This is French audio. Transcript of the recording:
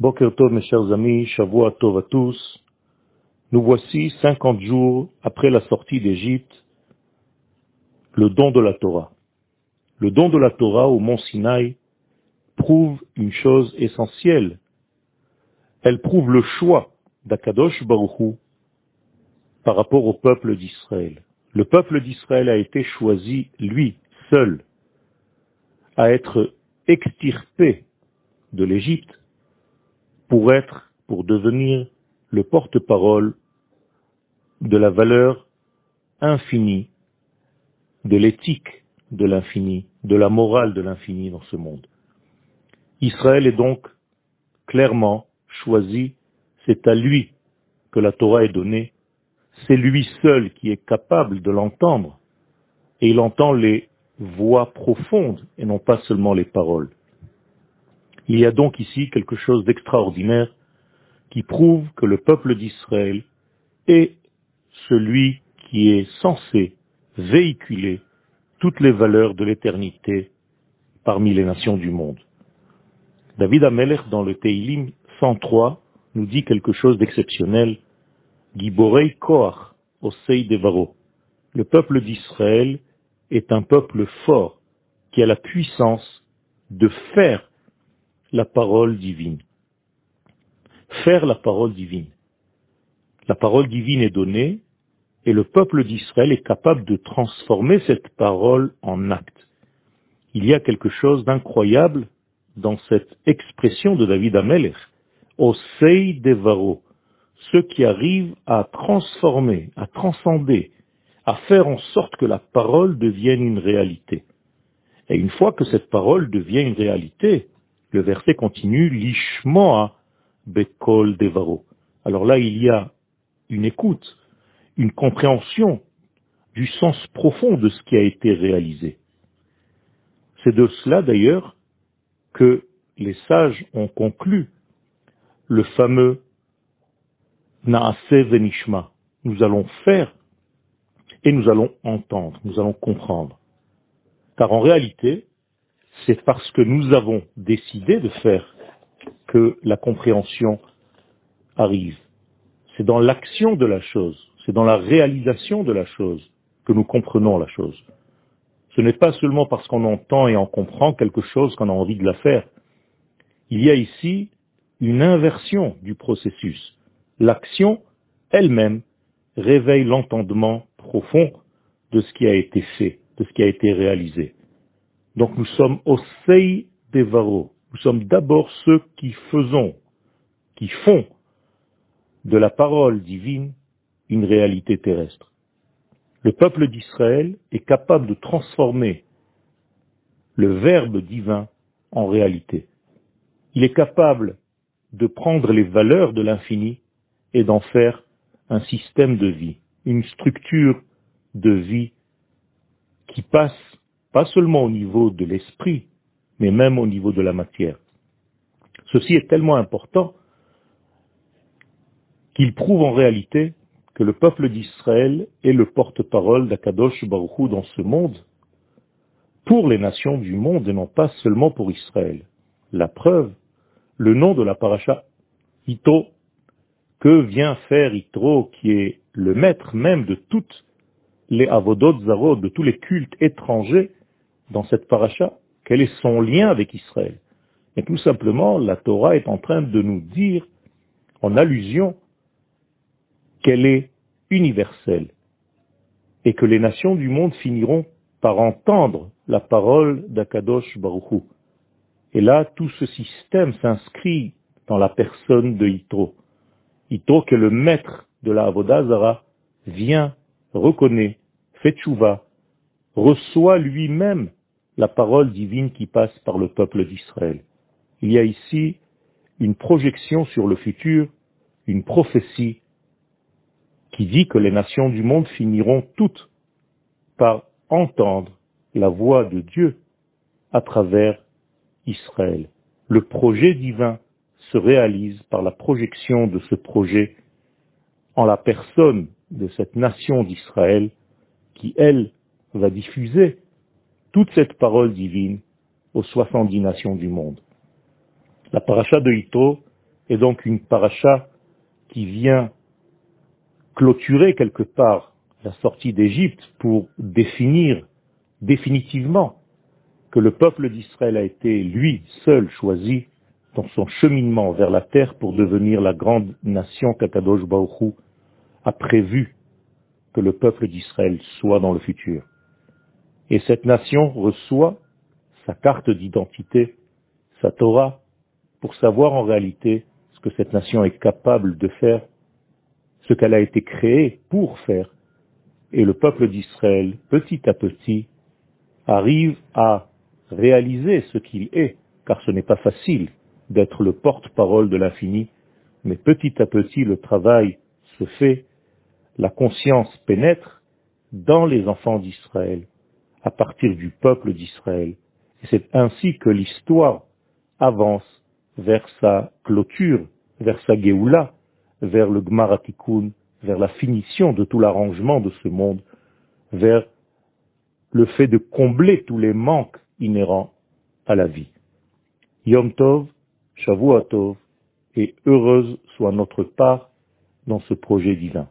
Boker Tov, mes chers amis, Shavua Tov à tous. Nous voici 50 jours après la sortie d'Égypte, le don de la Torah. Le don de la Torah au mont Sinaï prouve une chose essentielle. Elle prouve le choix d'Akadosh Baruchou par rapport au peuple d'Israël. Le peuple d'Israël a été choisi, lui, seul, à être extirpé de l'Égypte pour être, pour devenir le porte-parole de la valeur infinie, de l'éthique de l'infini, de la morale de l'infini dans ce monde. Israël est donc clairement choisi, c'est à lui que la Torah est donnée, c'est lui seul qui est capable de l'entendre, et il entend les voix profondes et non pas seulement les paroles. Il y a donc ici quelque chose d'extraordinaire qui prouve que le peuple d'Israël est celui qui est censé véhiculer toutes les valeurs de l'éternité parmi les nations du monde. David Ameler, dans le Teilim 103, nous dit quelque chose d'exceptionnel. Giborei Koach, Osei Devaro. Le peuple d'Israël est un peuple fort qui a la puissance de faire la parole divine. Faire la parole divine. La parole divine est donnée et le peuple d'Israël est capable de transformer cette parole en acte. Il y a quelque chose d'incroyable dans cette expression de David Amelech, Osei Devaro, ceux qui arrivent à transformer, à transcender, à faire en sorte que la parole devienne une réalité. Et une fois que cette parole devient une réalité, le verset continue, Lishmoa Bekol Devaro. Alors là, il y a une écoute, une compréhension du sens profond de ce qui a été réalisé. C'est de cela d'ailleurs que les sages ont conclu le fameux Naase Venishma. Nous allons faire et nous allons entendre, nous allons comprendre. Car en réalité, c'est parce que nous avons décidé de faire que la compréhension arrive. C'est dans l'action de la chose, c'est dans la réalisation de la chose que nous comprenons la chose. Ce n'est pas seulement parce qu'on entend et on comprend quelque chose qu'on a envie de la faire. Il y a ici une inversion du processus. L'action elle-même réveille l'entendement profond de ce qui a été fait, de ce qui a été réalisé. Donc nous sommes au Sei Devaro. Nous sommes d'abord ceux qui faisons, qui font de la parole divine une réalité terrestre. Le peuple d'Israël est capable de transformer le verbe divin en réalité. Il est capable de prendre les valeurs de l'infini et d'en faire un système de vie, une structure de vie qui passe pas seulement au niveau de l'esprit, mais même au niveau de la matière. Ceci est tellement important qu'il prouve en réalité que le peuple d'Israël est le porte-parole d'Akadosh Baruchou dans ce monde, pour les nations du monde et non pas seulement pour Israël. La preuve, le nom de la paracha, Ito, que vient faire Itro, qui est le maître même de toutes les avodot zarot, de tous les cultes étrangers, dans cette paracha Quel est son lien avec Israël Et tout simplement, la Torah est en train de nous dire, en allusion, qu'elle est universelle et que les nations du monde finiront par entendre la parole d'Akadosh Baruchou. Et là, tout ce système s'inscrit dans la personne de Yitro. Yitro, que le maître de la Avodazara, vient, reconnaît, fait tchouva, reçoit lui-même la parole divine qui passe par le peuple d'Israël. Il y a ici une projection sur le futur, une prophétie qui dit que les nations du monde finiront toutes par entendre la voix de Dieu à travers Israël. Le projet divin se réalise par la projection de ce projet en la personne de cette nation d'Israël qui, elle, va diffuser toute cette parole divine aux 70 nations du monde. La paracha de Ito est donc une paracha qui vient clôturer quelque part la sortie d'Égypte pour définir définitivement que le peuple d'Israël a été lui seul choisi dans son cheminement vers la terre pour devenir la grande nation qu'Akadosh Baruch a prévu que le peuple d'Israël soit dans le futur. Et cette nation reçoit sa carte d'identité, sa Torah, pour savoir en réalité ce que cette nation est capable de faire, ce qu'elle a été créée pour faire. Et le peuple d'Israël, petit à petit, arrive à réaliser ce qu'il est, car ce n'est pas facile d'être le porte-parole de l'infini, mais petit à petit le travail se fait, la conscience pénètre dans les enfants d'Israël, à partir du peuple d'Israël. C'est ainsi que l'histoire avance vers sa clôture, vers sa Géoula, vers le Gmaratikun, vers la finition de tout l'arrangement de ce monde, vers le fait de combler tous les manques inhérents à la vie. Yom Tov, Tov, et heureuse soit notre part dans ce projet divin.